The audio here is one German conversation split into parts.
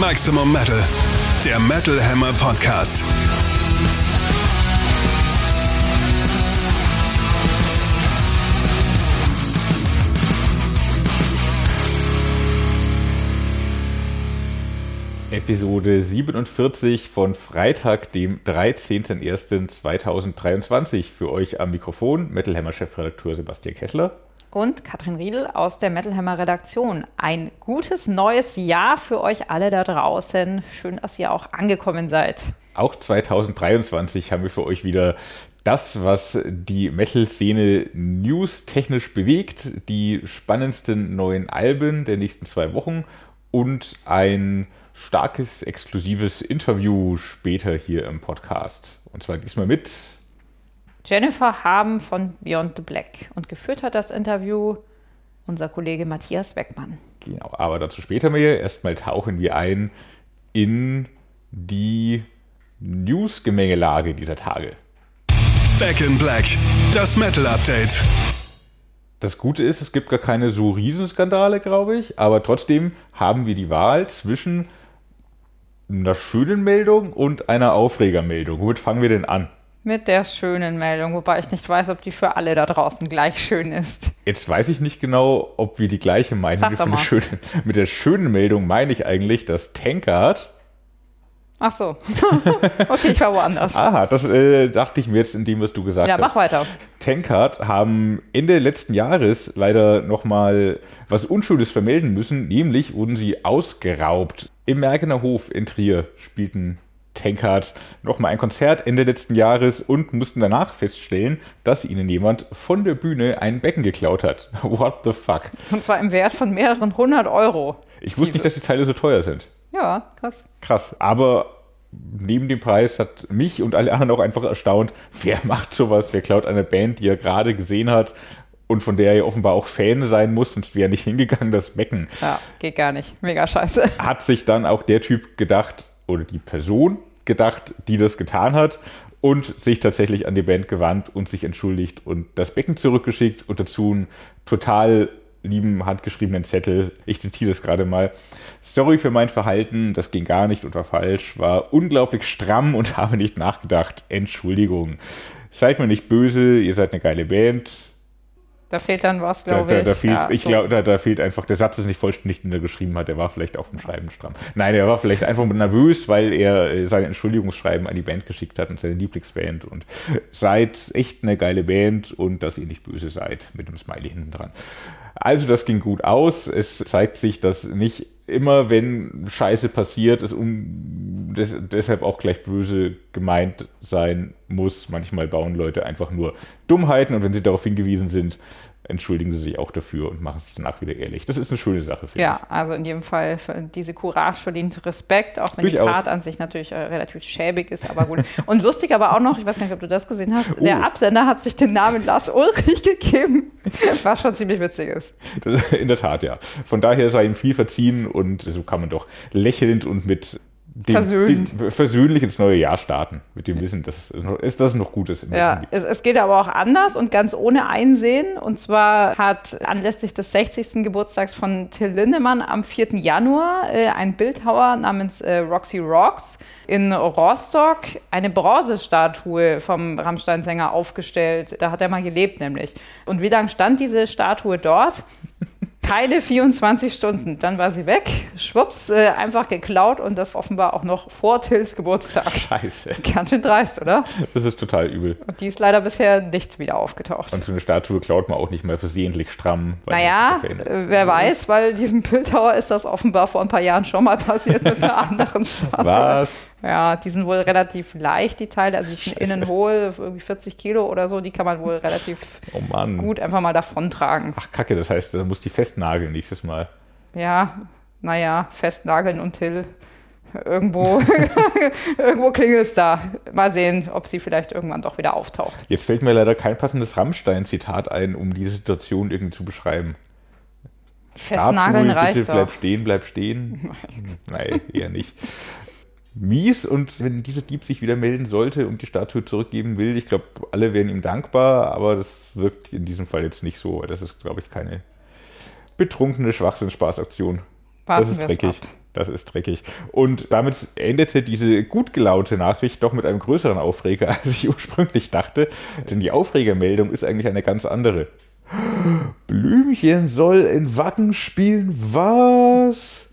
Maximum Metal, der Metal Hammer Podcast. Episode 47 von Freitag, dem 13.01.2023. Für euch am Mikrofon Metal Hammer Chefredakteur Sebastian Kessler und Katrin Riedel aus der Metal Hammer Redaktion. Ein gutes neues Jahr für euch alle da draußen. Schön, dass ihr auch angekommen seid. Auch 2023 haben wir für euch wieder das, was die Metal-Szene news-technisch bewegt, die spannendsten neuen Alben der nächsten zwei Wochen und ein starkes, exklusives Interview später hier im Podcast. Und zwar diesmal mit Jennifer Haben von Beyond the Black. Und geführt hat das Interview unser Kollege Matthias Weckmann. Genau, aber dazu später mehr. Erstmal tauchen wir ein in die News-Gemengelage dieser Tage. Back in Black, das Metal Update. Das Gute ist, es gibt gar keine so Riesenskandale, glaube ich, aber trotzdem haben wir die Wahl zwischen einer schönen Meldung und einer Aufregermeldung. Womit fangen wir denn an? Mit der schönen Meldung, wobei ich nicht weiß, ob die für alle da draußen gleich schön ist. Jetzt weiß ich nicht genau, ob wir die gleiche meinen. Schöne, mit der schönen Meldung meine ich eigentlich, dass Tankard. Ach so. okay, ich war woanders. Aha, das äh, dachte ich mir jetzt in dem, was du gesagt ja, hast. Ja, mach weiter. Tankard haben Ende letzten Jahres leider nochmal was Unschönes vermelden müssen, nämlich wurden sie ausgeraubt. Im Mergener Hof in Trier spielten Tankard nochmal ein Konzert Ende letzten Jahres und mussten danach feststellen, dass ihnen jemand von der Bühne ein Becken geklaut hat. What the fuck? Und zwar im Wert von mehreren hundert Euro. Ich wusste nicht, dass die Teile so teuer sind. Ja, krass. Krass. Aber neben dem Preis hat mich und alle anderen auch einfach erstaunt, wer macht sowas? Wer klaut eine Band, die er gerade gesehen hat und von der er offenbar auch Fan sein muss, sonst wäre er nicht hingegangen, das Becken. Ja, geht gar nicht. Mega scheiße. Hat sich dann auch der Typ gedacht, oder die Person gedacht, die das getan hat und sich tatsächlich an die Band gewandt und sich entschuldigt und das Becken zurückgeschickt und dazu einen total lieben handgeschriebenen Zettel. Ich zitiere das gerade mal. Sorry für mein Verhalten, das ging gar nicht und war falsch, war unglaublich stramm und habe nicht nachgedacht. Entschuldigung. Seid mir nicht böse, ihr seid eine geile Band. Da fehlt dann was, glaube ich. Da, fehlt, ja, ich so. glaube, da, da, fehlt einfach, der Satz ist nicht vollständig, den er geschrieben hat. Der war vielleicht auf dem Schreiben stramm. Nein, er war vielleicht einfach nervös, weil er äh, sein Entschuldigungsschreiben an die Band geschickt hat und seine Lieblingsband. Und seid echt eine geile Band und dass ihr nicht böse seid mit einem Smiley hinten dran. Also, das ging gut aus. Es zeigt sich, dass nicht immer, wenn Scheiße passiert, es um, des, deshalb auch gleich böse gemeint sein muss. Manchmal bauen Leute einfach nur Dummheiten und wenn sie darauf hingewiesen sind, entschuldigen sie sich auch dafür und machen sich danach wieder ehrlich. Das ist eine schöne Sache, finde ja, ich. Ja, also in jedem Fall, diese Courage verdient Respekt, auch wenn Durchaus. die Tat an sich natürlich äh, relativ schäbig ist, aber gut. Und lustig aber auch noch, ich weiß gar nicht, ob du das gesehen hast, oh. der Absender hat sich den Namen Lars Ulrich gegeben, was schon ziemlich witzig ist. in der Tat, ja. Von daher sei ihm viel verziehen und so kann man doch lächelnd und mit dem, versöhnlich. Dem, versöhnlich ins neue Jahr starten, mit dem Wissen, dass es das noch gut ist. Ja, es, es, geht aber auch anders und ganz ohne Einsehen. Und zwar hat anlässlich des 60. Geburtstags von Till Lindemann am 4. Januar äh, ein Bildhauer namens äh, Roxy Rocks in Rostock eine Bronzestatue vom Rammstein-Sänger aufgestellt. Da hat er mal gelebt nämlich. Und wie lange stand diese Statue dort? Keine 24 Stunden. Dann war sie weg, schwupps, äh, einfach geklaut und das offenbar auch noch vor Tills Geburtstag. Scheiße. Ganz schön dreist, oder? Das ist total übel. Und die ist leider bisher nicht wieder aufgetaucht. Und so eine Statue klaut man auch nicht mal versehentlich stramm. Naja, äh, wer weiß, weil diesem Bildhauer ist das offenbar vor ein paar Jahren schon mal passiert mit einer anderen Statue. Was? Ja, die sind wohl relativ leicht, die Teile. Also die sind Scheiße. innen hohl, irgendwie 40 Kilo oder so. Die kann man wohl relativ oh gut einfach mal davon tragen. Ach, Kacke, das heißt, da muss die festnageln nächstes Mal. Ja, naja, festnageln und Till. Irgendwo, irgendwo klingelt es da. Mal sehen, ob sie vielleicht irgendwann doch wieder auftaucht. Jetzt fällt mir leider kein passendes Rammstein-Zitat ein, um diese Situation irgendwie zu beschreiben. Festnageln Statue, reicht bitte, doch. bleib stehen, bleib stehen. Nein, eher nicht mies und wenn dieser Dieb sich wieder melden sollte und die Statue zurückgeben will, ich glaube, alle wären ihm dankbar, aber das wirkt in diesem Fall jetzt nicht so. Das ist, glaube ich, keine betrunkene Schwachsinnsspaßaktion. Warten das ist dreckig. Das ist dreckig. Und damit endete diese gut gelaunte Nachricht doch mit einem größeren Aufreger, als ich ursprünglich dachte. Denn die Aufregermeldung ist eigentlich eine ganz andere. Blümchen soll in Wacken spielen. Was?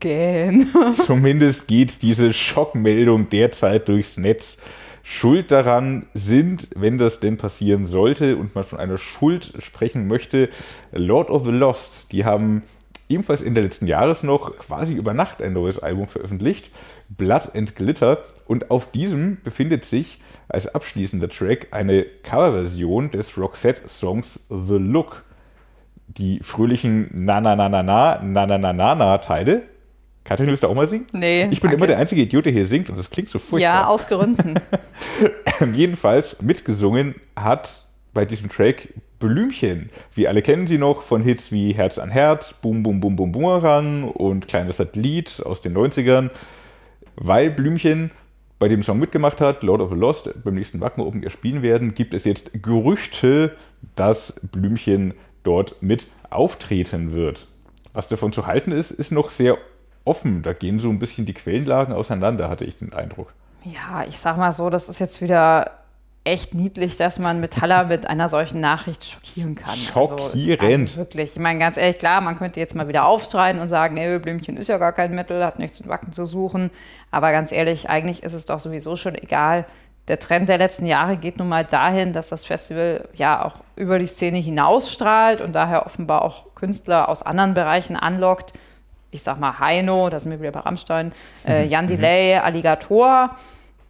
Gähn. Zumindest geht diese Schockmeldung derzeit durchs Netz. Schuld daran sind, wenn das denn passieren sollte und man von einer Schuld sprechen möchte, Lord of the Lost. Die haben ebenfalls in der letzten Jahres noch quasi über Nacht ein neues Album veröffentlicht, Blood and Glitter. Und auf diesem befindet sich als abschließender Track eine Coverversion des Roxette-Songs The Look. Die fröhlichen Na Na Na Na Na Na Na Na Na Na Teile. Katrin, willst du auch mal singen? Nee. Ich bin danke. immer der einzige Idiot, der hier singt und das klingt so furchtbar. Ja, aus Gründen. Jedenfalls mitgesungen hat bei diesem Track Blümchen. Wir alle kennen sie noch von Hits wie Herz an Herz, Boom Boom Boom Boom Boomerang und Kleines Satellit aus den 90ern. Weil Blümchen bei dem Song mitgemacht hat, Lord of the Lost, beim nächsten Wacken Open Air spielen werden, gibt es jetzt Gerüchte, dass Blümchen dort mit auftreten wird. Was davon zu halten ist, ist noch sehr offen. Da gehen so ein bisschen die Quellenlagen auseinander, hatte ich den Eindruck. Ja, ich sag mal so, das ist jetzt wieder echt niedlich, dass man Metaller mit einer solchen Nachricht schockieren kann. Schockierend. Also, also wirklich. Ich meine, ganz ehrlich, klar, man könnte jetzt mal wieder aufschreien und sagen, ey, Blümchen ist ja gar kein Metal, hat nichts mit Wacken zu suchen. Aber ganz ehrlich, eigentlich ist es doch sowieso schon egal. Der Trend der letzten Jahre geht nun mal dahin, dass das Festival ja auch über die Szene hinausstrahlt und daher offenbar auch Künstler aus anderen Bereichen anlockt. Ich sag mal Heino, da sind wir wieder bei Rammstein, äh, Jan Delay, Alligator.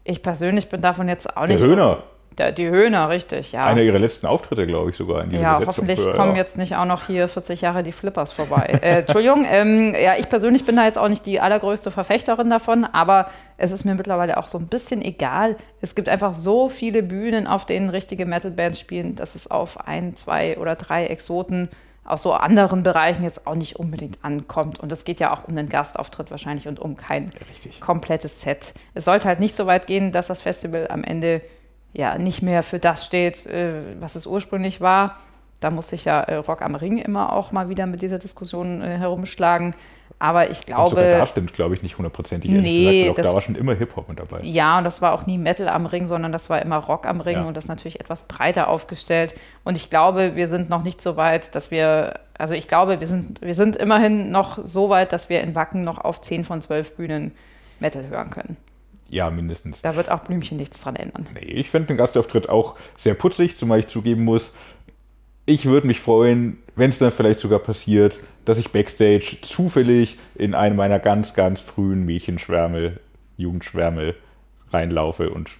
Ich persönlich bin davon jetzt auch Der nicht. Höhner, Der, die Höhner, richtig, ja. einer ihrer letzten Auftritte, glaube ich, sogar in dieser ja, Besetzung. hoffentlich Ja, kommen ja. jetzt nicht auch noch hier 40 Jahre die Flippers vorbei. äh, Entschuldigung, ähm, ja, ich persönlich bin da jetzt auch nicht die allergrößte Verfechterin davon, aber es ist mir mittlerweile auch so ein bisschen egal. Es gibt einfach so viele Bühnen, auf denen richtige Metal-Bands spielen, dass es auf ein, zwei oder drei Exoten aus so anderen Bereichen jetzt auch nicht unbedingt ankommt. Und es geht ja auch um einen Gastauftritt wahrscheinlich und um kein richtig. komplettes Set. Es sollte halt nicht so weit gehen, dass das Festival am Ende ja nicht mehr für das steht, äh, was es ursprünglich war. Da muss sich ja äh, Rock am Ring immer auch mal wieder mit dieser Diskussion äh, herumschlagen. Aber ich Und glaube, da stimmt, glaube ich, nicht hundertprozentig. Nee, gesagt, das- da war schon immer Hip-Hop mit dabei. ja, und das war auch nie Metal am Ring, sondern das war immer Rock am Ring Ja. und das natürlich etwas breiter aufgestellt. Und ich glaube, wir sind noch nicht so weit, dass wir, also ich glaube, wir sind, wir sind immerhin noch so weit, dass wir in Wacken noch auf 10 von 12 Bühnen Metal hören können. Ja, mindestens. Da wird auch Blümchen nichts dran ändern. Nee, ich finde den Gastauftritt auch sehr putzig, zumal ich zugeben muss, ich würde mich freuen, wenn es dann vielleicht sogar passiert, dass ich backstage zufällig in einen meiner ganz, ganz frühen Mädchenschwärme, Jugendschwärme reinlaufe und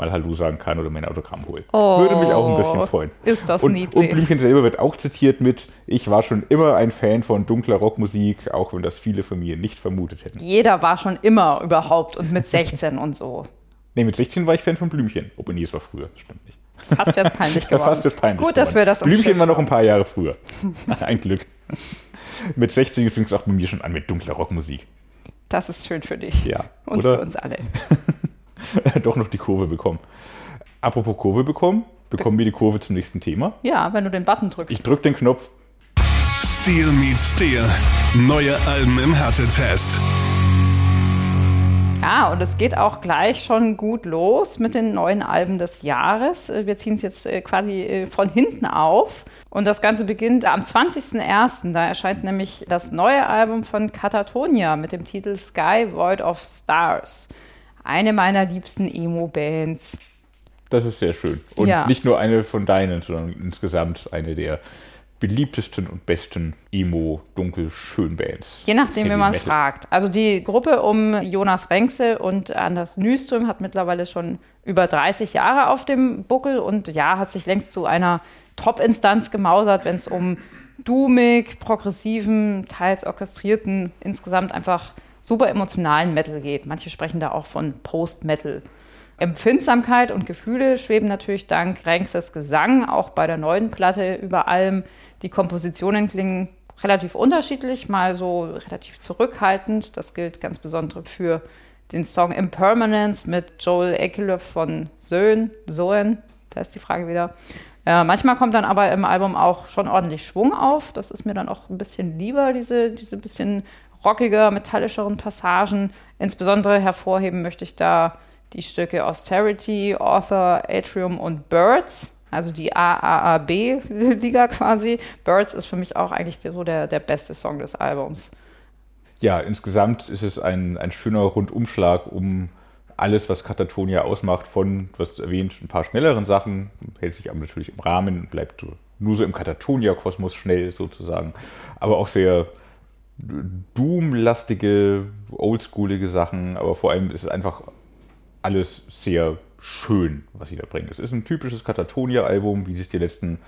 mal Hallo sagen kann oder mein Autogramm holen. Würde mich auch ein bisschen freuen. Oh, Ist das und, niedlich. Und Blümchen selber wird auch zitiert mit, ich war schon immer ein Fan von dunkler Rockmusik, auch wenn das viele von mir nicht vermutet hätten. Jeder war schon immer überhaupt und mit 16 und so. Nee, mit 16 war ich Fan von Blümchen. Obwohl, nee, es war früher, stimmt nicht. Fast wäre es peinlich geworden. fast ist peinlich. Gut, dass geworden. wir das Blümchen war noch ein paar Jahre früher. ein Glück. Mit 16 fing es auch bei mir schon an mit dunkler Rockmusik. Das ist schön für dich. Ja, Und oder? für uns alle. Doch noch die Kurve bekommen. Apropos Kurve bekommen, bekommen wir die Kurve zum nächsten Thema. Ja, wenn du den Button drückst. Ich drücke den Knopf. Steel meets Steel. Neue Alben im Härtetest. Ja, und es geht auch gleich schon gut los mit den neuen Alben des Jahres. Äh, Wir ziehen es jetzt äh, quasi äh, von hinten auf. Und das Ganze beginnt am 20.01. Da erscheint nämlich das neue Album von Katatonia mit dem Titel Sky Void of Stars. Eine meiner liebsten Emo-Bands. Das ist sehr schön. Und Ja. nicht nur eine von deinen, sondern insgesamt eine der beliebtesten und besten Emo-Dunkel-Schönbands. Je nachdem, wie man Metal. fragt. Also die Gruppe um Jonas Renkse und Anders Nyström hat mittlerweile schon über 30 Jahre auf dem Buckel und ja, hat sich längst zu einer Top-Instanz gemausert, wenn es um doomig, progressiven, teils orchestrierten, insgesamt einfach super emotionalen Metal geht. Manche sprechen da auch von Post-Metal. Empfindsamkeit und Gefühle schweben natürlich dank Renkses Gesang auch bei der neuen Platte über allem. Die Kompositionen klingen relativ unterschiedlich, mal so relativ zurückhaltend. Das gilt ganz besonders für den Song Impermanence mit Joel Ekeloff von Söhn, Soen, da ist die Frage wieder. Äh, manchmal kommt dann aber im Album auch schon ordentlich Schwung auf. Das ist mir dann auch ein bisschen lieber, diese, diese bisschen rockiger, metallischeren Passagen. Insbesondere hervorheben möchte ich da die Stücke Austerity, Author, Atrium und Birds, also die AAAB-Liga quasi. Birds ist für mich auch eigentlich so der, der beste Song des Albums. Ja, insgesamt ist es ein, ein schöner Rundumschlag um alles, was Katatonia ausmacht, von, du hast erwähnt, ein paar schnelleren Sachen, hält sich aber natürlich im Rahmen, bleibt nur so im Katatonia-Kosmos schnell sozusagen, aber auch sehr Doom-lastige, oldschoolige Sachen, aber vor allem ist es einfach alles sehr schön, was sie da bringen. Es ist ein typisches Katatonia-Album, wie sie es die letzten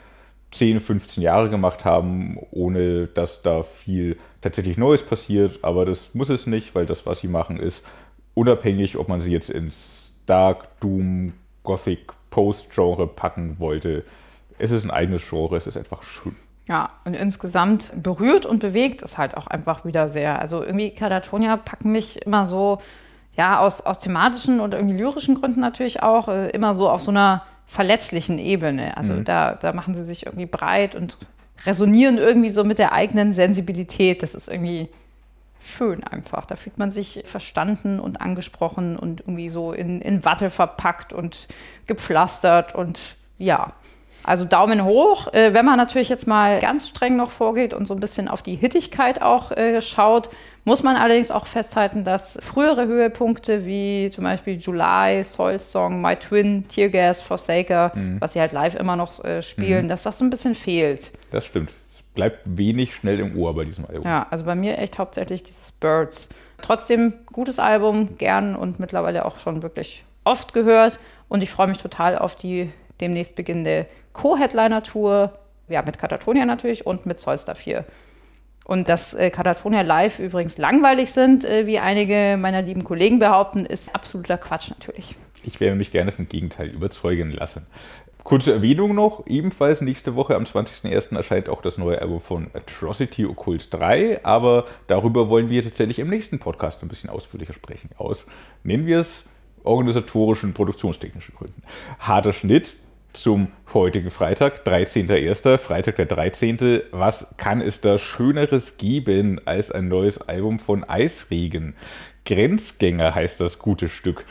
10, 15 Jahre gemacht haben, ohne dass da viel tatsächlich Neues passiert. Aber das muss es nicht, weil das, was sie machen, ist unabhängig, ob man sie jetzt ins Dark, Doom, Gothic, Post-Genre packen wollte. Es ist ein eigenes Genre, es ist einfach schön. Ja, und insgesamt berührt und bewegt es halt auch einfach wieder sehr. Also irgendwie Katatonia packen mich immer so ja, aus, aus thematischen und irgendwie lyrischen Gründen natürlich auch, äh, immer so auf so einer verletzlichen Ebene. Also mhm. da, da machen sie sich irgendwie breit und resonieren irgendwie so mit der eigenen Sensibilität. Das ist irgendwie schön einfach. Da fühlt man sich verstanden und angesprochen und irgendwie so in, in Watte verpackt und gepflastert und ja, also Daumen hoch. Äh, wenn man natürlich jetzt mal ganz streng noch vorgeht und so ein bisschen auf die Hittigkeit auch äh, schaut, muss man allerdings auch festhalten, dass frühere Höhepunkte wie zum Beispiel July, Soul's Song, My Twin, Teargas, Forsaker, mhm. was sie halt live immer noch äh, spielen, mhm. dass das so ein bisschen fehlt. Das stimmt. Es bleibt wenig schnell im Ohr bei diesem Album. Ja, also bei mir echt hauptsächlich dieses Birds. Trotzdem gutes Album, gern und mittlerweile auch schon wirklich oft gehört. Und ich freue mich total auf die demnächst beginnende Co-Headliner-Tour, ja, mit Katatonia natürlich und mit Solstar 4. Und dass äh, Katatonia live übrigens langweilig sind, äh, wie einige meiner lieben Kollegen behaupten, ist absoluter Quatsch natürlich. Ich werde mich gerne vom Gegenteil überzeugen lassen. Kurze Erwähnung noch, ebenfalls nächste Woche am 20.01. erscheint auch das neue Album von Atrocity Occult 3, aber darüber wollen wir tatsächlich im nächsten Podcast ein bisschen ausführlicher sprechen. Aus, nennen wir es, organisatorischen, produktionstechnischen Gründen. Harter Schnitt, zum heutigen Freitag, 13.01., Freitag der 13. Was kann es da Schöneres geben als ein neues Album von Eisregen? Grenzgänger heißt das gute Stück.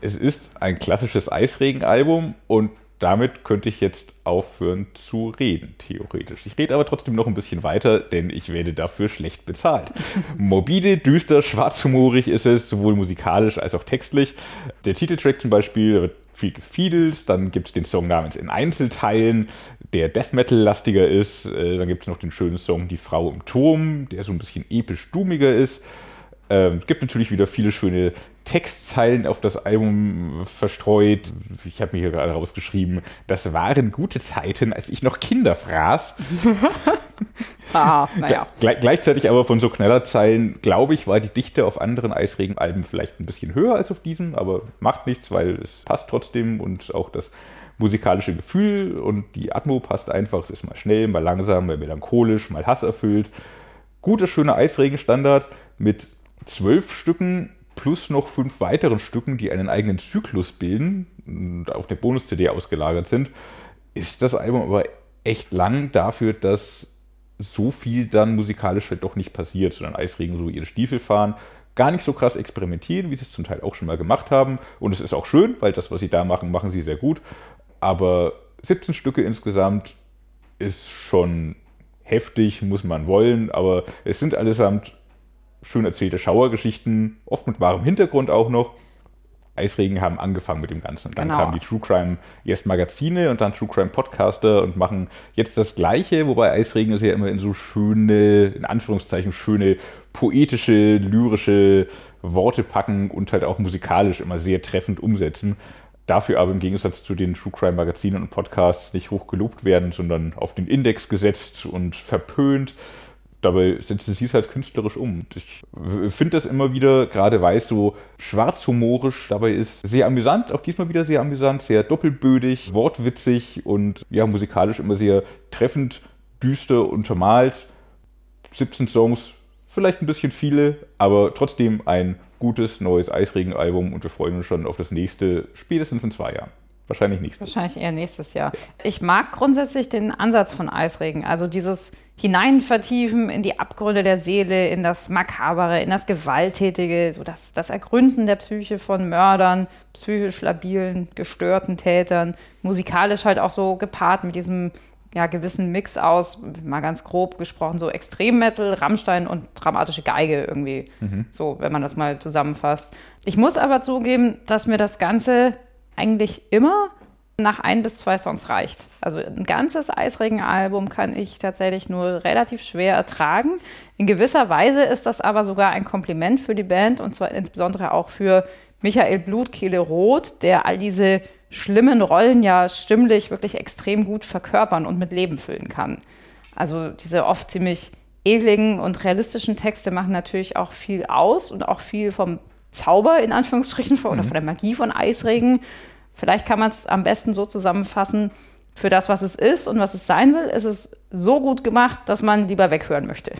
Es ist ein klassisches Eisregen-Album und damit könnte ich jetzt aufhören zu reden, theoretisch. Ich rede aber trotzdem noch ein bisschen weiter, denn ich werde dafür schlecht bezahlt. Morbide, düster, schwarzhumorig ist es, sowohl musikalisch als auch textlich. Der Titeltrack zum Beispiel wird viel gefiedelt. Dann gibt es den Song namens In Einzelteilen, der Death Metal-lastiger ist. Äh, dann gibt es noch den schönen Song Die Frau im Turm, der so ein bisschen episch-dumiger ist. Ähm, es gibt natürlich wieder viele schöne Textzeilen auf das Album verstreut. Ich habe mir hier gerade rausgeschrieben, das waren gute Zeiten, als ich noch Kinder fraß. ah, naja. Gle gleichzeitig aber von so Knallerzeilen, glaube ich, war die Dichte auf anderen Eisregen-Alben vielleicht ein bisschen höher als auf diesem, aber macht nichts, weil es passt trotzdem und auch das musikalische Gefühl und die Atmo passt einfach. Es ist mal schnell, mal langsam, mal melancholisch, mal hasserfüllt. Guter, schöner Eisregen-Standard mit zwölf Stücken plus noch fünf weiteren Stücken, die einen eigenen Zyklus bilden und auf der Bonus-CD ausgelagert sind, ist das Album aber echt lang dafür, dass so viel dann musikalisch halt doch nicht passiert, sondern Eisregen so ihre Stiefel fahren, gar nicht so krass experimentieren, wie sie es zum Teil auch schon mal gemacht haben. Und es ist auch schön, weil das, was sie da machen, machen sie sehr gut. Aber 17 Stücke insgesamt ist schon heftig, muss man wollen, aber es sind allesamt schön erzählte Schauergeschichten, oft mit wahrem Hintergrund auch noch. Eisregen haben angefangen mit dem Ganzen. Dann genau. kamen die True Crime erst Magazine und dann True Crime Podcaster und machen jetzt das Gleiche, wobei Eisregen ist ja immer in so schöne, in Anführungszeichen schöne, poetische, lyrische Worte packen und halt auch musikalisch immer sehr treffend umsetzen. Dafür aber im Gegensatz zu den True Crime Magazinen und Podcasts nicht hoch gelobt werden, sondern auf den Index gesetzt und verpönt dabei setzen sie es halt künstlerisch um. Ich finde das immer wieder, gerade weil es so schwarzhumorisch dabei ist, sehr amüsant, auch diesmal wieder sehr amüsant, sehr doppelbödig, wortwitzig und ja, musikalisch immer sehr treffend, düster untermalt. 17 Songs, vielleicht ein bisschen viele, aber trotzdem ein gutes neues Eisregen-Album und wir freuen uns schon auf das nächste, spätestens in zwei Jahren. Wahrscheinlich nächstes Wahrscheinlich eher nächstes Jahr. Ich mag grundsätzlich den Ansatz von Eisregen, also dieses Hineinvertiefen in die Abgründe der Seele, in das Makabere, in das Gewalttätige, so das, das Ergründen der Psyche von Mördern, psychisch labilen, gestörten Tätern, musikalisch halt auch so gepaart mit diesem ja, gewissen Mix aus, mal ganz grob gesprochen, so Extremmetal, Rammstein und dramatische Geige irgendwie. Mhm. So, wenn man das mal zusammenfasst. Ich muss aber zugeben, dass mir das Ganze eigentlich immer nach ein bis zwei Songs reicht. Also ein ganzes Eisregen-Album kann ich tatsächlich nur relativ schwer ertragen. In gewisser Weise ist das aber sogar ein Kompliment für die Band und zwar insbesondere auch für Michael Blutkehle Roth, der all diese schlimmen Rollen ja stimmlich wirklich extrem gut verkörpern und mit Leben füllen kann. Also diese oft ziemlich edligen und realistischen Texte machen natürlich auch viel aus und auch viel vom Zauber in Anführungsstrichen von, mhm. oder von der Magie von Eisregen. Vielleicht kann man es am besten so zusammenfassen, für das, was es ist und was es sein will, ist es so gut gemacht, dass man lieber weghören möchte.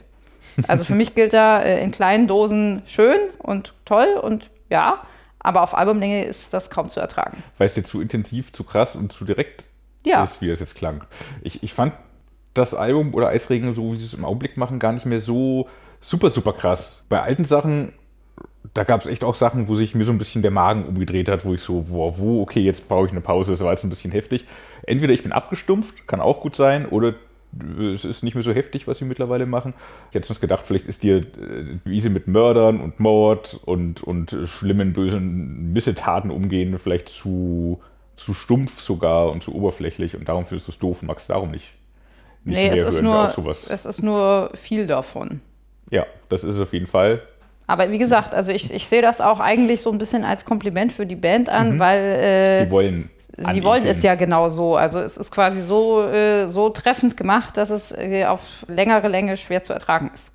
Also für mich gilt da äh, in kleinen Dosen schön und toll und ja, aber auf Albumlänge ist das kaum zu ertragen. Weil es dir zu intensiv, zu krass und zu direkt ja. ist, wie es jetzt klang. Ich, ich fand das Album oder Eisregen, so wie sie es im Augenblick machen, gar nicht mehr so super, super krass. Bei alten Sachen, da gab es echt auch Sachen, wo sich mir so ein bisschen der Magen umgedreht hat, wo ich so, wo, wo okay, jetzt brauche ich eine Pause, das war jetzt ein bisschen heftig. Entweder ich bin abgestumpft, kann auch gut sein, oder es ist nicht mehr so heftig, was sie mittlerweile machen. Ich hätte sonst gedacht, vielleicht ist dir, äh, wie sie mit Mördern und Mord und, und schlimmen, bösen Missetaten umgehen, vielleicht zu, zu stumpf sogar und zu oberflächlich und darum findest du es doof und magst darum nicht. nicht nee, es ist, nur, es ist nur viel davon. Ja, das ist es auf jeden Fall. Aber wie gesagt, also ich, ich sehe das auch eigentlich so ein bisschen als Kompliment für die Band an, mhm. weil. Äh, sie wollen Sie wollen es ja genau so. Also es ist quasi so, äh, so treffend gemacht, dass es äh, auf längere Länge schwer zu ertragen ist.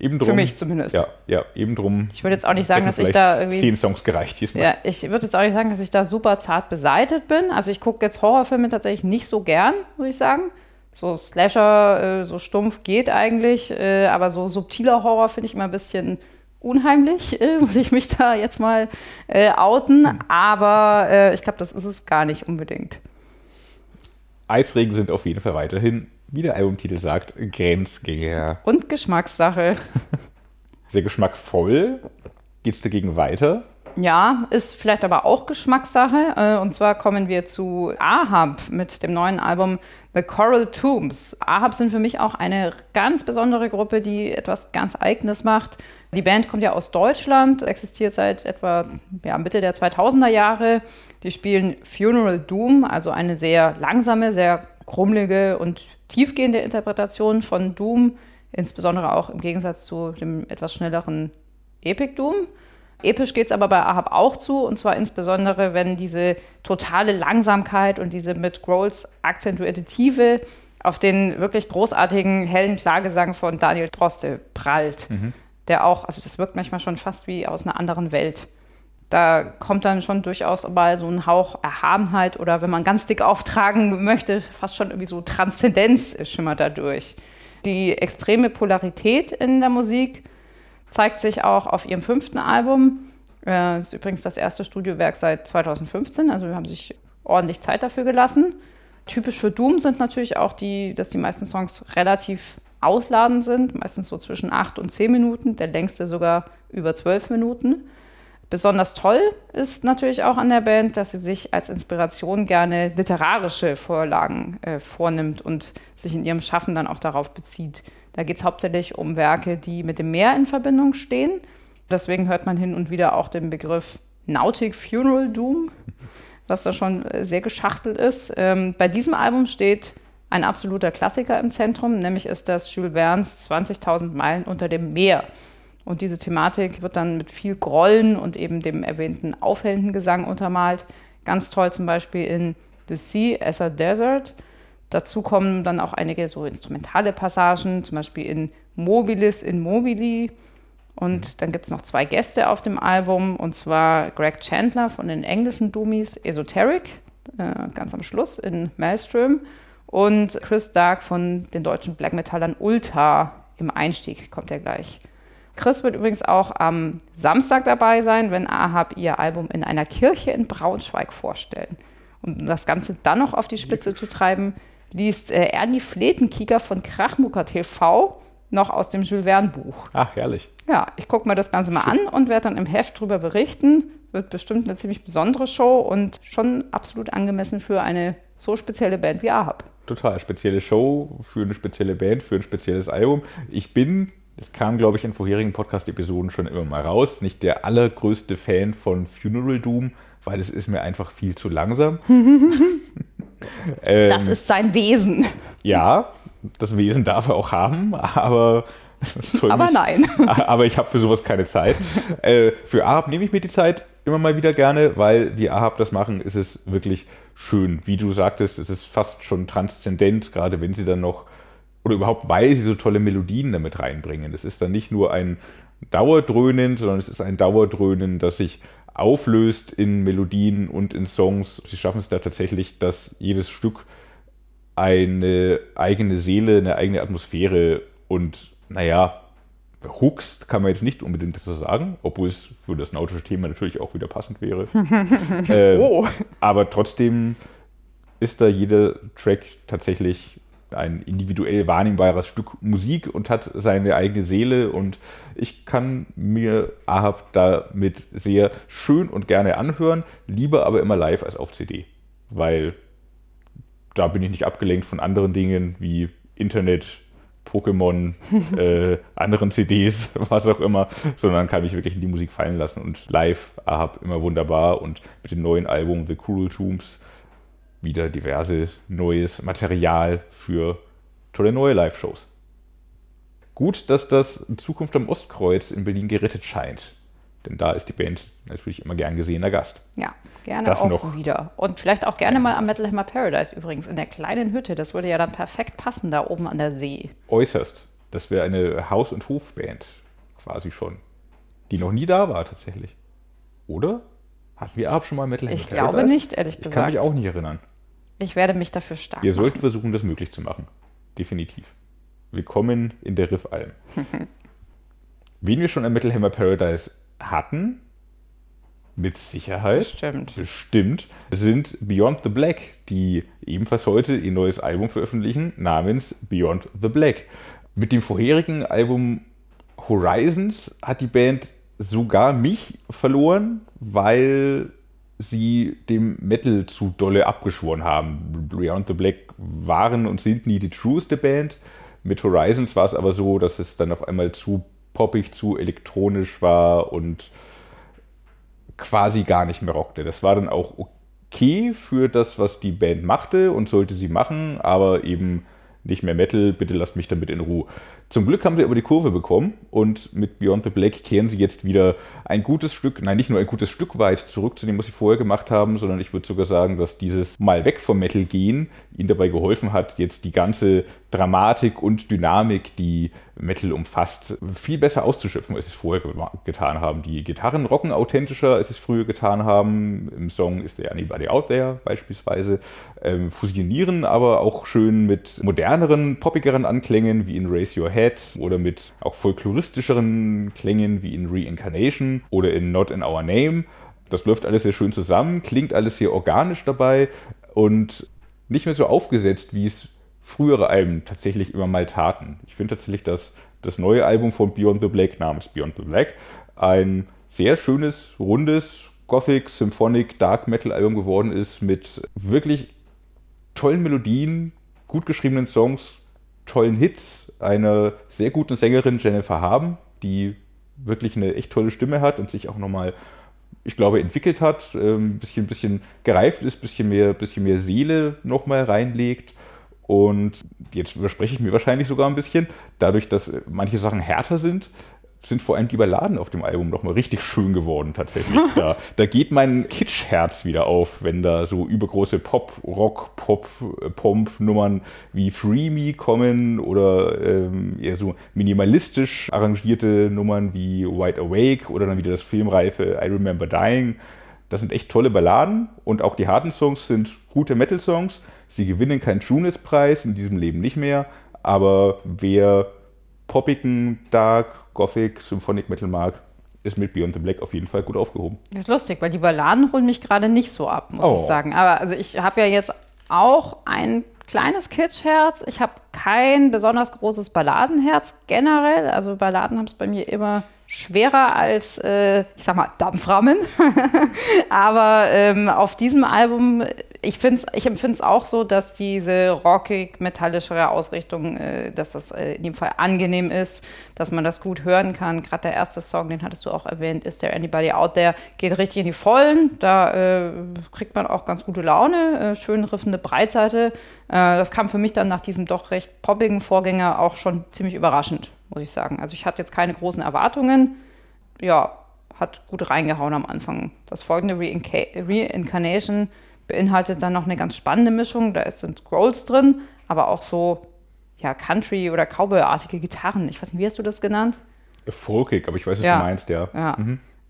Eben drum, Für mich zumindest. Ja, ja, eben drum. Ich würde jetzt auch nicht sagen, dass ich da irgendwie. Zehn Songs gereicht diesmal. Ja, ich würde jetzt auch nicht sagen, dass ich da super zart beseitet bin. Also ich gucke jetzt Horrorfilme tatsächlich nicht so gern, würde ich sagen. So Slasher, äh, so stumpf geht eigentlich, äh, aber so subtiler Horror finde ich immer ein bisschen unheimlich, äh, muss ich mich da jetzt mal äh, outen. Hm. Aber äh, ich glaube, das ist es gar nicht unbedingt. Eisregen sind auf jeden Fall weiterhin, wie der Albumtitel sagt, Grenzgänger. Und Geschmackssache. Sehr geschmackvoll. Geht es dagegen weiter? Ja, ist vielleicht aber auch Geschmackssache. Äh, und zwar kommen wir zu Ahab mit dem neuen Album The Coral Tombs. Ahab sind für mich auch eine ganz besondere Gruppe, die etwas ganz Eigenes macht. Die Band kommt ja aus Deutschland, existiert seit etwa ja, Mitte der 2000er Jahre. Die spielen Funeral Doom, also eine sehr langsame, sehr krummelige und tiefgehende Interpretation von Doom, insbesondere auch im Gegensatz zu dem etwas schnelleren Epic Doom. Episch geht es aber bei Ahab auch zu, und zwar insbesondere, wenn diese totale Langsamkeit und diese mit Grolls akzentuierte Tiefe auf den wirklich großartigen, hellen Klagesang von Daniel Droste prallt. Mhm. Der auch, also das wirkt manchmal schon fast wie aus einer anderen Welt. Da kommt dann schon durchaus mal so ein Hauch Erhabenheit oder wenn man ganz dick auftragen möchte, fast schon irgendwie so Transzendenz schimmert dadurch. Die extreme Polarität in der Musik zeigt sich auch auf ihrem fünften Album. Das äh, ist übrigens das erste Studiowerk seit 2015, also wir haben sich ordentlich Zeit dafür gelassen. Typisch für Doom sind natürlich auch die, dass die meisten Songs relativ ausladend sind, meistens so zwischen acht und zehn Minuten, der längste sogar über zwölf Minuten. Besonders toll ist natürlich auch an der Band, dass sie sich als Inspiration gerne literarische Vorlagen äh, vornimmt und sich in ihrem Schaffen dann auch darauf bezieht. Da geht es hauptsächlich um Werke, die mit dem Meer in Verbindung stehen. Deswegen hört man hin und wieder auch den Begriff Nautic Funeral Doom, was da schon äh, sehr geschachtelt ist. Ähm, bei diesem Album steht ein absoluter Klassiker im Zentrum, nämlich ist das Jules Verne's 20.000 Meilen unter dem Meer. Und diese Thematik wird dann mit viel Grollen und eben dem erwähnten aufhellenden Gesang untermalt. Ganz toll zum Beispiel in The Sea as a Desert Dazu kommen dann auch einige so instrumentale Passagen, zum Beispiel in Mobilis in Mobili. Und dann gibt es noch zwei Gäste auf dem Album, und zwar Greg Chandler von den englischen Doomies Esoteric, äh, ganz am Schluss in Maelstrom, und Chris Dark von den deutschen Black Metallern Ulta. Im Einstieg kommt er gleich. Chris wird übrigens auch am Samstag dabei sein, wenn Ahab ihr Album in einer Kirche in Braunschweig vorstellen. Und um das Ganze dann noch auf die Spitze zu treiben, liest äh, Ernie Fletenkieker von Krachmucker TV noch aus dem Jules Verne Buch. Ach, herrlich. Ja, ich gucke mir das Ganze mal an und werde dann im Heft drüber berichten. Wird bestimmt eine ziemlich besondere Show und schon absolut angemessen für eine so spezielle Band wie Ahab. Total spezielle Show für eine spezielle Band, für ein spezielles Album. Ich bin, das kam glaube ich in vorherigen Podcast-Episoden schon immer mal raus, nicht der allergrößte Fan von Funeral Doom, weil es ist mir einfach viel zu langsam. ähm, das ist sein Wesen. Ja, das Wesen darf er auch haben, aber. aber mich, nein. Aber ich habe für sowas keine Zeit. äh, für Ahab nehme ich mir die Zeit immer mal wieder gerne, weil wie Ahab das machen, ist es wirklich schön. Wie du sagtest, es ist fast schon transzendent, gerade wenn sie dann noch, oder überhaupt, weil sie so tolle Melodien damit reinbringen. Es ist dann nicht nur ein Dauerdröhnen, sondern es ist ein Dauerdröhnen, das sich auflöst in Melodien und in Songs. Sie schaffen es da tatsächlich, dass jedes Stück eine eigene Seele, eine eigene Atmosphäre und, naja, huckst, kann man jetzt nicht unbedingt so sagen, obwohl es für das nautische Thema natürlich auch wieder passend wäre. ähm, oh. Aber trotzdem ist da jeder Track tatsächlich ein individuell wahrnehmbares Stück Musik und hat seine eigene Seele. Und ich kann mir Ahab damit sehr schön und gerne anhören, lieber aber immer live als auf CD, weil da bin ich nicht abgelenkt von anderen Dingen wie Internet, Pokémon, äh, anderen CDs, was auch immer, sondern kann mich wirklich in die Musik fallen lassen und live Ahab immer wunderbar und mit dem neuen Album The Cruel Tombs wieder diverse neues Material für tolle neue Live-Shows. Gut, dass das Zukunft am Ostkreuz in Berlin gerettet scheint. Denn da ist die Band natürlich immer gern gesehener Gast. Ja, gerne das auch noch. wieder. Und vielleicht auch gerne mal am Metal Hammer Paradise übrigens, in der kleinen Hütte. Das würde ja dann perfekt passen, da oben an der See. Äußerst. Das wäre eine Haus- und Hofband quasi schon. Die noch nie da war tatsächlich. Oder? Hatten wir ab schon mal Metal Ich Paradise? glaube nicht, ehrlich gesagt. Ich kann mich auch nicht erinnern. Ich werde mich dafür stark Wir sollten versuchen, das möglich zu machen. Definitiv. Willkommen in der Riffalm. Wen wir schon im Metal Hammer Paradise hatten, mit Sicherheit, bestimmt. bestimmt, sind Beyond the Black, die ebenfalls heute ihr neues Album veröffentlichen, namens Beyond the Black. Mit dem vorherigen Album Horizons hat die Band sogar mich verloren, weil sie dem Metal zu dolle abgeschworen haben. Beyond the Black waren und sind nie die trueste Band. Mit Horizons war es aber so, dass es dann auf einmal zu poppig, zu elektronisch war und quasi gar nicht mehr rockte. Das war dann auch okay für das, was die Band machte und sollte sie machen, aber eben nicht mehr Metal, bitte lasst mich damit in Ruhe. Zum Glück haben sie aber die Kurve bekommen und mit Beyond the Black kehren sie jetzt wieder ein gutes Stück, nein, nicht nur ein gutes Stück weit zurück zu dem, was sie vorher gemacht haben, sondern ich würde sogar sagen, dass dieses Mal weg vom Metal gehen ihnen dabei geholfen hat, jetzt die ganze Dramatik und Dynamik, die Metal umfasst, viel besser auszuschöpfen, als sie es vorher getan haben. Die Gitarren rocken authentischer, als sie es früher getan haben. Im Song ist der Anybody Out There beispielsweise. Ähm, fusionieren aber auch schön mit moderneren, poppigeren Anklängen wie in Raise Your Head oder mit auch folkloristischeren Klängen wie in Reincarnation oder in Not in Our Name. Das läuft alles sehr schön zusammen, klingt alles sehr organisch dabei und nicht mehr so aufgesetzt, wie es frühere Alben tatsächlich immer mal taten. Ich finde tatsächlich, dass das neue Album von Beyond the Black namens Beyond the Black ein sehr schönes, rundes Gothic, Symphonic, Dark Metal Album geworden ist mit wirklich tollen Melodien, gut geschriebenen Songs, tollen Hits, einer sehr guten Sängerin Jennifer Haben, die wirklich eine echt tolle Stimme hat und sich auch nochmal, ich glaube, entwickelt hat, ein ähm, bisschen, bisschen gereift ist, ein bisschen mehr, bisschen mehr Seele nochmal reinlegt. Und jetzt überspreche ich mir wahrscheinlich sogar ein bisschen, dadurch, dass manche Sachen härter sind, sind vor allem die Balladen auf dem Album nochmal richtig schön geworden, tatsächlich. Da, da geht mein Kitschherz wieder auf, wenn da so übergroße Pop, Rock, Pop, Pomp-Nummern wie Free Me kommen oder ähm, eher so minimalistisch arrangierte Nummern wie Wide Awake oder dann wieder das filmreife I Remember Dying. Das sind echt tolle Balladen und auch die harten Songs sind gute Metal-Songs Sie gewinnen keinen Trueness-Preis, in diesem Leben nicht mehr, aber wer poppigen, dark, Gothic, Symphonic Metal mag, ist mit Beyond the Black auf jeden Fall gut aufgehoben. Das ist lustig, weil die Balladen holen mich gerade nicht so ab, muss Oh. ich sagen. Aber also ich habe ja jetzt auch ein kleines Kitschherz. Ich habe kein besonders großes Balladenherz generell. Also Balladen haben es bei mir immer schwerer als, äh, ich sag mal, Dampfrahmen. Aber ähm, auf diesem Album, ich, ich empfinde es auch so, dass diese rockig-metallischere Ausrichtung, äh, dass das äh, in dem Fall angenehm ist, dass man das gut hören kann. Gerade der erste Song, den hattest du auch erwähnt, Is There Anybody Out There, geht richtig in die Vollen. Da äh, kriegt man auch ganz gute Laune, äh, schön riffende Breitseite. Äh, das kam für mich dann nach diesem doch recht poppigen Vorgänger auch schon ziemlich überraschend, muss ich sagen. Also ich hatte jetzt keine großen Erwartungen. Ja, hat gut reingehauen am Anfang. Das folgende Reinca- Reincarnation beinhaltet dann noch eine ganz spannende Mischung. Da sind Growls drin, aber auch so ja, Country- oder Cowboy-artige Gitarren. Ich weiß nicht, wie hast du das genannt? Folkig, aber ich weiß, was Ja. du meinst, ja. Ja.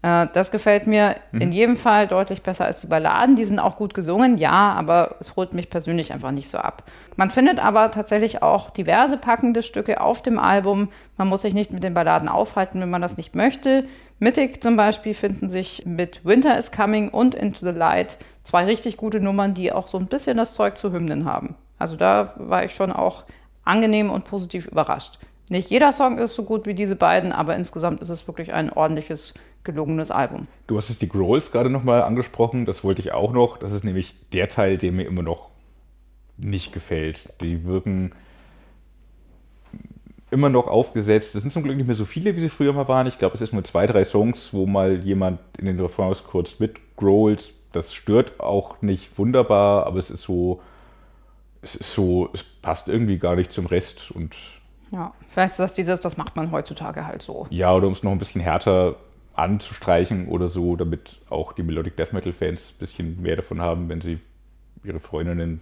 Äh, das gefällt mir in jedem Fall deutlich besser als die Balladen. Die sind auch gut gesungen, ja, aber es holt mich persönlich einfach nicht so ab. Man findet aber tatsächlich auch diverse packende Stücke auf dem Album. Man muss sich nicht mit den Balladen aufhalten, wenn man das nicht möchte. Mittig zum Beispiel finden sich mit Winter is Coming und Into the Light zwei richtig gute Nummern, die auch so ein bisschen das Zeug zu Hymnen haben. Also da war ich schon auch angenehm und positiv überrascht. Nicht jeder Song ist so gut wie diese beiden, aber insgesamt ist es wirklich ein ordentliches, gelungenes Album. Du hast jetzt die Growls gerade nochmal angesprochen, das wollte ich auch noch. Das ist nämlich der Teil, der mir immer noch nicht gefällt. Die wirken immer noch aufgesetzt. Es sind zum Glück nicht mehr so viele, wie sie früher mal waren. Ich glaube, es ist nur zwei, drei Songs, wo mal jemand in den Refrains kurz mitgrowlt. Das stört auch nicht wunderbar, aber es ist so, es ist so, es passt irgendwie gar nicht zum Rest und Ja, vielleicht ist das dieses, das macht man heutzutage halt so. Ja, oder um es noch ein bisschen härter anzustreichen oder so, damit auch die Melodic Death Metal Fans ein bisschen mehr davon haben, wenn sie ihre Freundinnen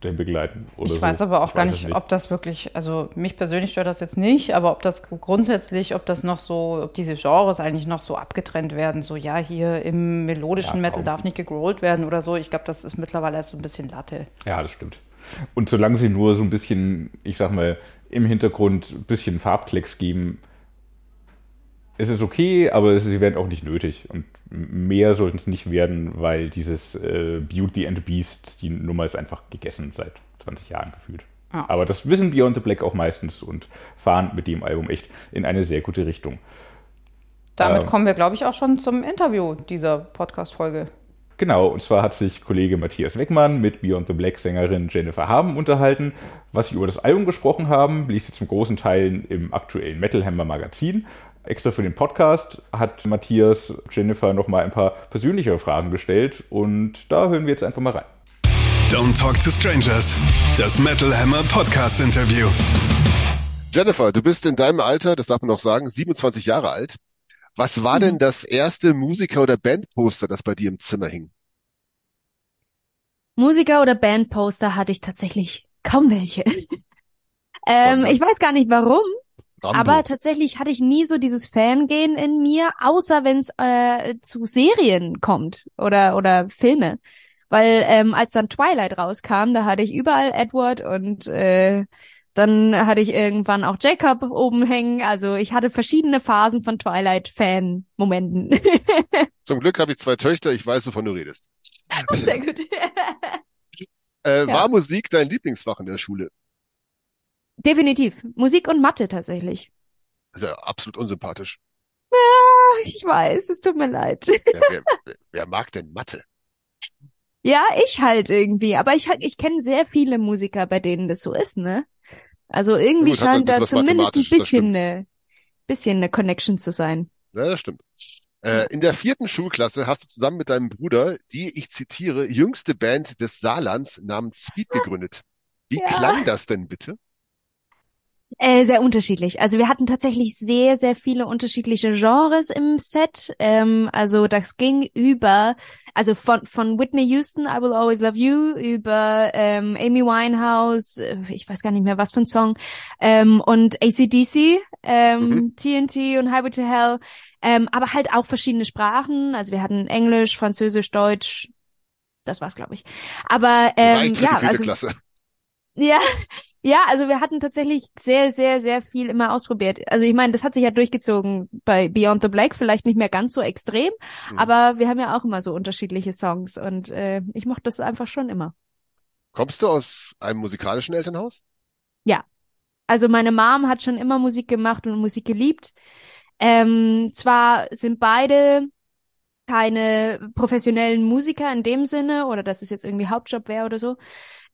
dahin begleiten. Ich so. weiß aber auch Ich gar es nicht, ob das wirklich, also mich persönlich stört das jetzt nicht, aber ob das grundsätzlich, ob das noch so, ob diese Genres eigentlich noch so abgetrennt werden, so ja, hier im melodischen Ja, Metal darf nicht gegrollt werden oder so. Ich glaube, das ist mittlerweile erst so ein bisschen Latte. Ja, das stimmt. Und solange sie nur so ein bisschen, ich sag mal, im Hintergrund ein bisschen Farbklecks geben, ist es okay, aber sie werden auch nicht nötig. Und mehr sollten es nicht werden, weil dieses äh, Beauty and the Beast, die Nummer ist einfach gegessen seit 20 Jahren gefühlt. Ja. Aber das wissen Beyond the Black auch meistens und fahren mit dem Album echt in eine sehr gute Richtung. Damit Ähm. kommen wir, glaube ich, auch schon zum Interview dieser Podcast-Folge. Genau, und zwar hat sich Kollege Matthias Weckmann mit Beyond the Black Sängerin Jennifer Haben unterhalten. Was sie über das Album gesprochen haben, liest sie zum großen Teil im aktuellen Metal Hammer Magazin. Extra für den Podcast hat Matthias Jennifer nochmal ein paar persönlichere Fragen gestellt und da hören wir jetzt einfach mal rein. Don't Talk to Strangers. Das Metal Hammer Podcast Interview. Jennifer, du bist in deinem Alter, das darf man noch sagen, 27 Jahre alt. Was war denn das erste Musiker- oder Bandposter, das bei dir im Zimmer hing? Musiker oder Bandposter hatte ich tatsächlich kaum welche. ähm, ich weiß gar nicht warum, Rambo. aber tatsächlich hatte ich nie so dieses Fangehen in mir, außer wenn es äh, zu Serien kommt oder oder Filme. Weil ähm, als dann Twilight rauskam, da hatte ich überall Edward und äh, dann hatte ich irgendwann auch Jacob oben hängen. Also ich hatte verschiedene Phasen von Twilight-Fan-Momenten. Zum Glück habe ich zwei Töchter, ich weiß, wovon du redest. Sehr gut. Äh, Ja. War Musik dein Lieblingsfach in der Schule? Definitiv. Musik und Mathe tatsächlich. Das ist ja absolut unsympathisch. Ach, Ich weiß, es tut mir leid. Wer, wer, wer, mag denn Mathe? Ja, ich halt irgendwie. Aber ich, halt- ich kenne sehr viele Musiker, bei denen das so ist, ne? Also irgendwie ein scheint da bisschen was zumindest ein bisschen eine, bisschen eine Connection zu sein. Ja, das stimmt. Äh, in der vierten Schulklasse hast du zusammen mit deinem Bruder die, ich zitiere, jüngste Band des Saarlands namens Speed gegründet. Wie Ja. klang das denn bitte? Äh, sehr unterschiedlich. Also wir hatten tatsächlich sehr, sehr viele unterschiedliche Genres im Set. Ähm, also das ging über, also von, von Whitney Houston, I Will Always Love You, über ähm, Amy Winehouse, äh, ich weiß gar nicht mehr was für ein Song, ähm, und ACDC, ähm, Mhm. TNT und Highway to Hell, ähm, aber halt auch verschiedene Sprachen. Also wir hatten Englisch, Französisch, Deutsch, das war's, glaube ich. Aber ähm, ja, also Klasse. Ja, ja, also wir hatten tatsächlich sehr, sehr, sehr viel immer ausprobiert. Also ich meine, das hat sich ja durchgezogen bei Beyond the Black, vielleicht nicht mehr ganz so extrem, mhm. aber wir haben ja auch immer so unterschiedliche Songs und äh, ich mochte das einfach schon immer. Kommst du aus einem musikalischen Elternhaus? Ja. Also meine Mom hat schon immer Musik gemacht und Musik geliebt. Ähm, zwar sind beide keine professionellen Musiker in dem Sinne oder dass es jetzt irgendwie Hauptjob wäre oder so.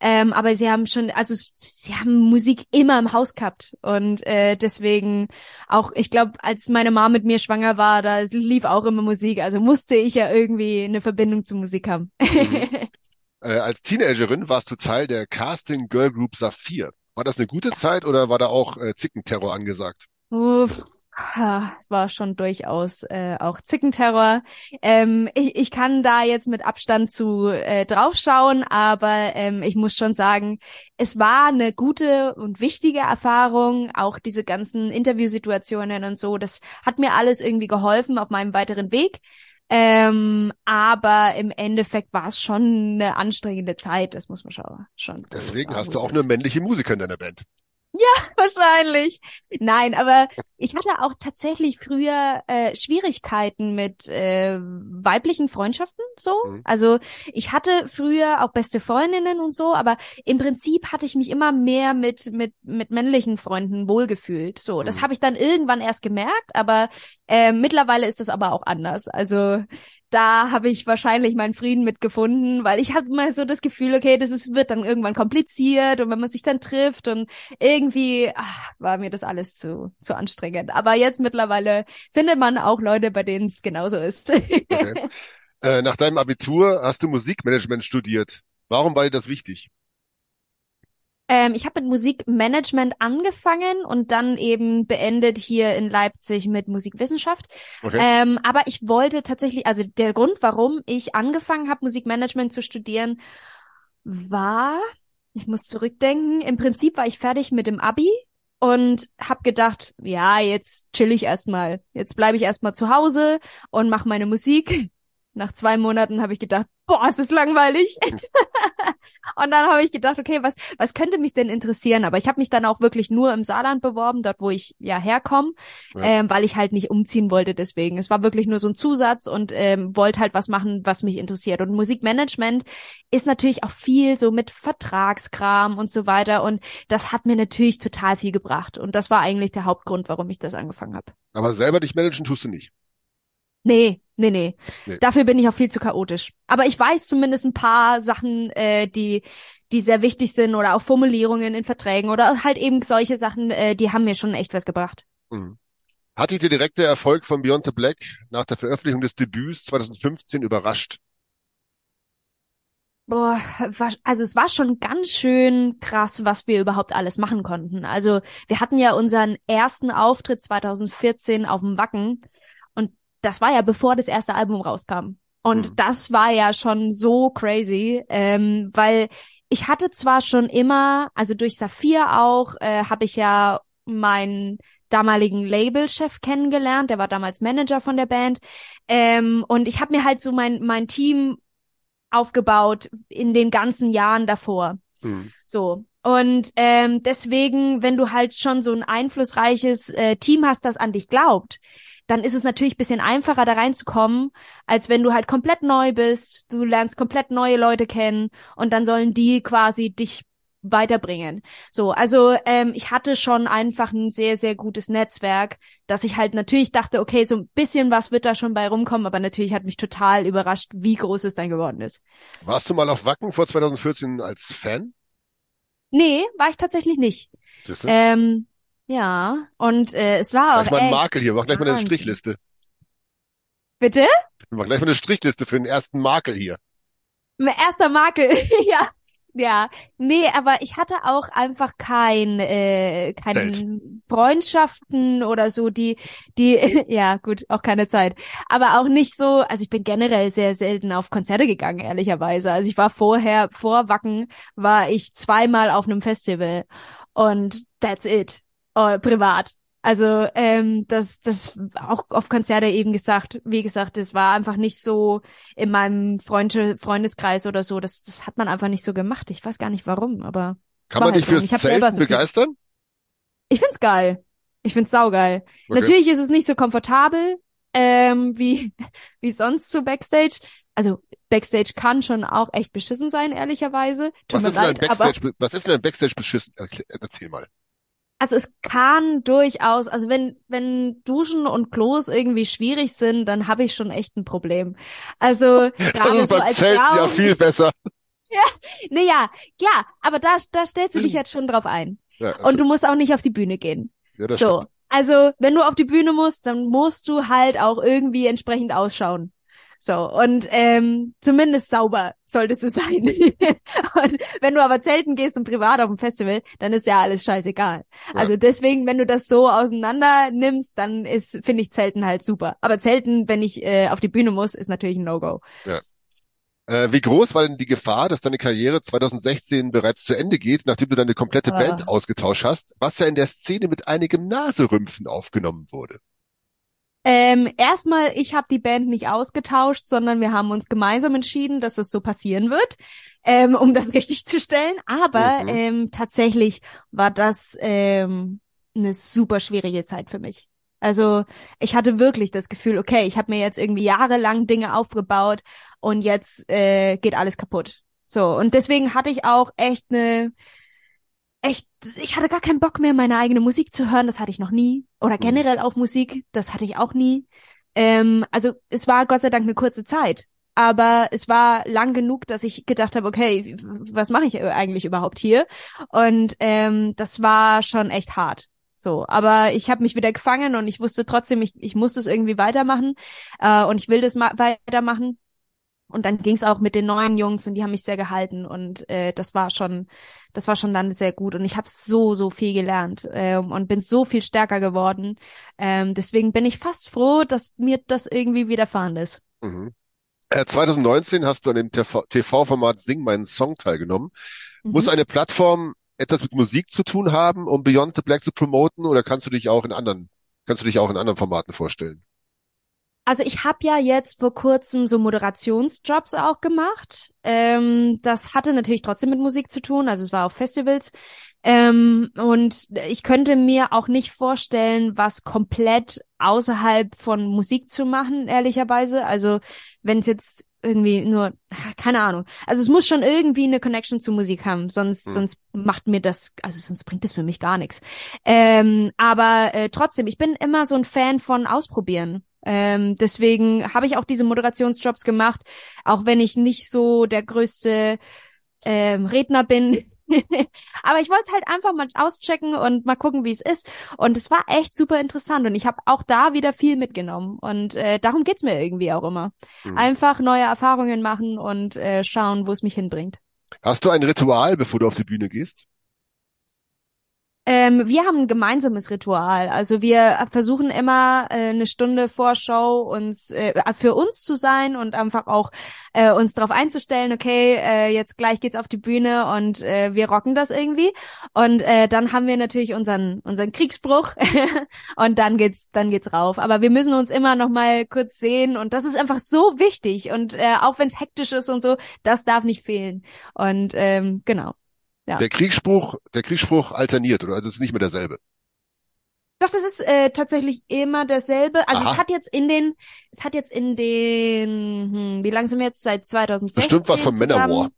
Ähm, aber sie haben schon, also sie haben Musik immer im Haus gehabt und äh, deswegen auch, ich glaube, als meine Mom mit mir schwanger war, da lief auch immer Musik, also musste ich ja irgendwie eine Verbindung zu Musik haben. Mhm. äh, als Teenagerin warst du Teil der Casting Girl Group Saphir. War das eine gute Zeit oder war da auch äh, Zickenterror angesagt? Uff, es war schon durchaus äh, auch Zickenterror. Ähm, ich, ich kann da jetzt mit Abstand zu äh, draufschauen, aber ähm, ich muss schon sagen, es war eine gute und wichtige Erfahrung. Auch diese ganzen Interviewsituationen und so, das hat mir alles irgendwie geholfen auf meinem weiteren Weg. Ähm, aber im Endeffekt war es schon eine anstrengende Zeit, das muss man schon. schon Deswegen so hast du auch eine männliche Musiker in deiner Band. Ja, wahrscheinlich. Nein, aber ich hatte auch tatsächlich früher äh, Schwierigkeiten mit äh, weiblichen Freundschaften so. Mhm. Also ich hatte früher auch beste Freundinnen und so, aber im Prinzip hatte ich mich immer mehr mit mit mit männlichen Freunden wohlgefühlt. So, das mhm. habe ich dann irgendwann erst gemerkt, aber äh, mittlerweile ist das aber auch anders. Also da habe ich wahrscheinlich meinen Frieden mitgefunden, weil ich habe mal so das Gefühl, okay, das ist, wird dann irgendwann kompliziert und wenn man sich dann trifft und irgendwie ach, war mir das alles zu, zu anstrengend. Aber jetzt mittlerweile findet man auch Leute, bei denen es genauso ist. Okay. Äh, nach deinem Abitur hast du Musikmanagement studiert. Warum war dir das wichtig? Ähm, ich habe mit Musikmanagement angefangen und dann eben beendet hier in Leipzig mit Musikwissenschaft. Okay. Ähm, aber ich wollte tatsächlich, also der Grund, warum ich angefangen habe, Musikmanagement zu studieren, war, ich muss zurückdenken, im Prinzip war ich fertig mit dem Abi und hab gedacht, ja, jetzt chill ich erstmal. Jetzt bleibe ich erstmal zu Hause und mache meine Musik. Nach zwei Monaten habe ich gedacht, boah, es ist langweilig. und dann habe ich gedacht, okay, was, was könnte mich denn interessieren? Aber ich habe mich dann auch wirklich nur im Saarland beworben, dort wo ich ja herkomme, ja. ähm, weil ich halt nicht umziehen wollte deswegen. Es war wirklich nur so ein Zusatz und ähm, wollte halt was machen, was mich interessiert. Und Musikmanagement ist natürlich auch viel so mit Vertragskram und so weiter. Und das hat mir natürlich total viel gebracht. Und das war eigentlich der Hauptgrund, warum ich das angefangen habe. Aber selber dich managen tust du nicht. Nee, nee, nee, nee. Dafür bin ich auch viel zu chaotisch. Aber ich weiß zumindest ein paar Sachen, äh, die, die sehr wichtig sind oder auch Formulierungen in Verträgen oder halt eben solche Sachen, äh, die haben mir schon echt was gebracht. Mhm. Hat dich der direkte Erfolg von Beyond the Black nach der Veröffentlichung des Debüts 2015 überrascht? Boah, also es war schon ganz schön krass, was wir überhaupt alles machen konnten. Also wir hatten ja unseren ersten Auftritt 2014 auf dem Wacken das war ja bevor das erste Album rauskam. Und mhm. das war ja schon so crazy, ähm, weil ich hatte zwar schon immer, also durch Saphir auch, äh, habe ich ja meinen damaligen Labelchef kennengelernt, der war damals Manager von der Band. Ähm, und ich habe mir halt so mein, mein Team aufgebaut in den ganzen Jahren davor. Mhm. So. Und ähm, deswegen, wenn du halt schon so ein einflussreiches äh, Team hast, das an dich glaubt, dann ist es natürlich bisschen einfacher, da reinzukommen, als wenn du halt komplett neu bist, du lernst komplett neue Leute kennen und dann sollen die quasi dich weiterbringen. So, also ähm, ich hatte schon einfach ein sehr, sehr gutes Netzwerk, dass ich halt natürlich dachte, okay, so ein bisschen was wird da schon bei rumkommen, aber natürlich hat mich total überrascht, wie groß es dann geworden ist. Warst du mal auf Wacken vor 2014 als Fan? Nee, war ich tatsächlich nicht. Ähm, ja, und äh, es war auch. Gleich mal einen Makel hier, mach gleich mal eine Strichliste. Bitte? Mach gleich mal eine Strichliste für den ersten Makel hier. Mein erster Makel, ja. Ja, nee, aber ich hatte auch einfach kein, äh, keine Welt. Freundschaften oder so, die, die, ja gut, auch keine Zeit. Aber auch nicht so, also ich bin generell sehr selten auf Konzerte gegangen, ehrlicherweise. Also ich war vorher, vor Wacken, war ich zweimal auf einem Festival und that's it äh, privat. Also ähm, das, das auch auf Konzerte eben gesagt, wie gesagt, das war einfach nicht so in meinem Freund Freundeskreis oder so. Das, das hat man einfach nicht so gemacht. Ich weiß gar nicht warum, aber. Kann man halt dich. Und fürs Zelten so viel- begeistern? Ich find's geil. Ich find's saugeil. Okay. Natürlich ist es nicht so komfortabel ähm, wie wie sonst zu Backstage. Also Backstage kann schon auch echt beschissen sein, ehrlicherweise. Tut Was ist, denn ein leid, aber Backstage, was ist denn ein Backstage beschissen? Erzähl mal. Also es kann durchaus, also wenn wenn Duschen und Klos irgendwie schwierig sind, dann habe ich schon echt ein Problem. Also gerade ist so als Zelten Frau. ja viel besser. Naja, klar, aber da da stellst du dich jetzt schon drauf ein. Ja, Und du musst auch nicht auf die Bühne gehen. ja, das So. stimmt. Also, wenn du auf die Bühne musst, dann musst du halt auch irgendwie entsprechend ausschauen. So, und ähm, zumindest sauber solltest du sein. und wenn du aber zelten gehst und privat auf dem Festival, dann ist ja alles scheißegal. Ja. Also deswegen, wenn du das so auseinander nimmst, dann ist, finde ich Zelten halt super. Aber Zelten, wenn ich äh, auf die Bühne muss, ist natürlich ein No-Go. Äh, wie groß war denn die Gefahr, dass deine Karriere 2016 bereits zu Ende geht, nachdem du deine komplette Ah. Band ausgetauscht hast, was ja in der Szene mit einigem Naserümpfen aufgenommen wurde? Ähm, erstmal, ich habe die Band nicht ausgetauscht, sondern wir haben uns gemeinsam entschieden, dass es so passieren wird, ähm, um das richtig zu stellen. Aber Mhm. ähm, tatsächlich war das ähm, eine super schwierige Zeit für mich. Also ich hatte wirklich das Gefühl, okay, ich habe mir jetzt irgendwie jahrelang Dinge aufgebaut und jetzt äh, geht alles kaputt. So und deswegen hatte ich auch echt eine echt, ich hatte gar keinen Bock mehr, meine eigene Musik zu hören. Das hatte ich noch nie. Oder generell auf Musik. Das hatte ich auch nie. Ähm, also es war Gott sei Dank eine kurze Zeit. Aber es war lang genug, dass ich gedacht habe, okay, was mache ich eigentlich überhaupt hier? Und ähm, das war schon echt hart. So, aber ich habe mich wieder gefangen und ich wusste trotzdem, ich, ich muss das irgendwie weitermachen äh, und ich will das ma weitermachen. Und dann ging es auch mit den neuen Jungs und die haben mich sehr gehalten und äh, das war schon, das war schon dann sehr gut und ich habe so so viel gelernt ähm, und bin so viel stärker geworden. Ähm, deswegen bin ich fast froh, dass mir das irgendwie widerfahren ist. Mhm. Äh, 2019 hast du an dem TV TV-Format Sing meinen Song teilgenommen. Muss Mhm. eine Plattform etwas mit Musik zu tun haben, um Beyond the Black zu promoten, oder kannst du dich auch in anderen, kannst du dich auch in anderen Formaten vorstellen? Also ich habe ja jetzt vor kurzem so Moderationsjobs auch gemacht. Ähm, das hatte natürlich trotzdem mit Musik zu tun, also es war auf Festivals. Ähm, und ich könnte mir auch nicht vorstellen, was komplett außerhalb von Musik zu machen, ehrlicherweise. Also wenn es jetzt irgendwie nur, keine Ahnung. Also es muss schon irgendwie eine Connection zu Musik haben, sonst, Hm. sonst macht mir das, also sonst bringt das für mich gar nichts. Ähm, aber äh, trotzdem, ich bin immer so ein Fan von Ausprobieren. Ähm, deswegen habe ich auch diese Moderationsjobs gemacht, auch wenn ich nicht so der größte ähm, Redner bin. Aber ich wollte es halt einfach mal auschecken und mal gucken, wie es ist. Und es war echt super interessant und ich habe auch da wieder viel mitgenommen. Und äh, darum geht's mir irgendwie auch immer. Mhm. Einfach neue Erfahrungen machen und äh, schauen, wo es mich hinbringt. Hast du ein Ritual, bevor du auf die Bühne gehst? Ähm, wir haben ein gemeinsames Ritual. Also wir versuchen immer äh, eine Stunde vor Show uns äh, für uns zu sein und einfach auch äh, uns darauf einzustellen, okay, äh, jetzt gleich geht's auf die Bühne und äh, wir rocken das irgendwie. Und äh, dann haben wir natürlich unseren unseren Kriegsspruch und dann geht's dann geht's rauf. Aber wir müssen uns immer noch mal kurz sehen und das ist einfach so wichtig und äh, auch wenn es hektisch ist und so, das darf nicht fehlen. Und ähm, genau. Ja. Der Kriegsspruch, der Kriegsspruch alterniert, oder? Also es ist nicht mehr derselbe. Doch, das ist äh, tatsächlich immer dasselbe. Also Aha. es hat jetzt in den, es hat jetzt in den, hm, wie lange sind wir jetzt? Seit 2016 Bestimmt was von? Manowar.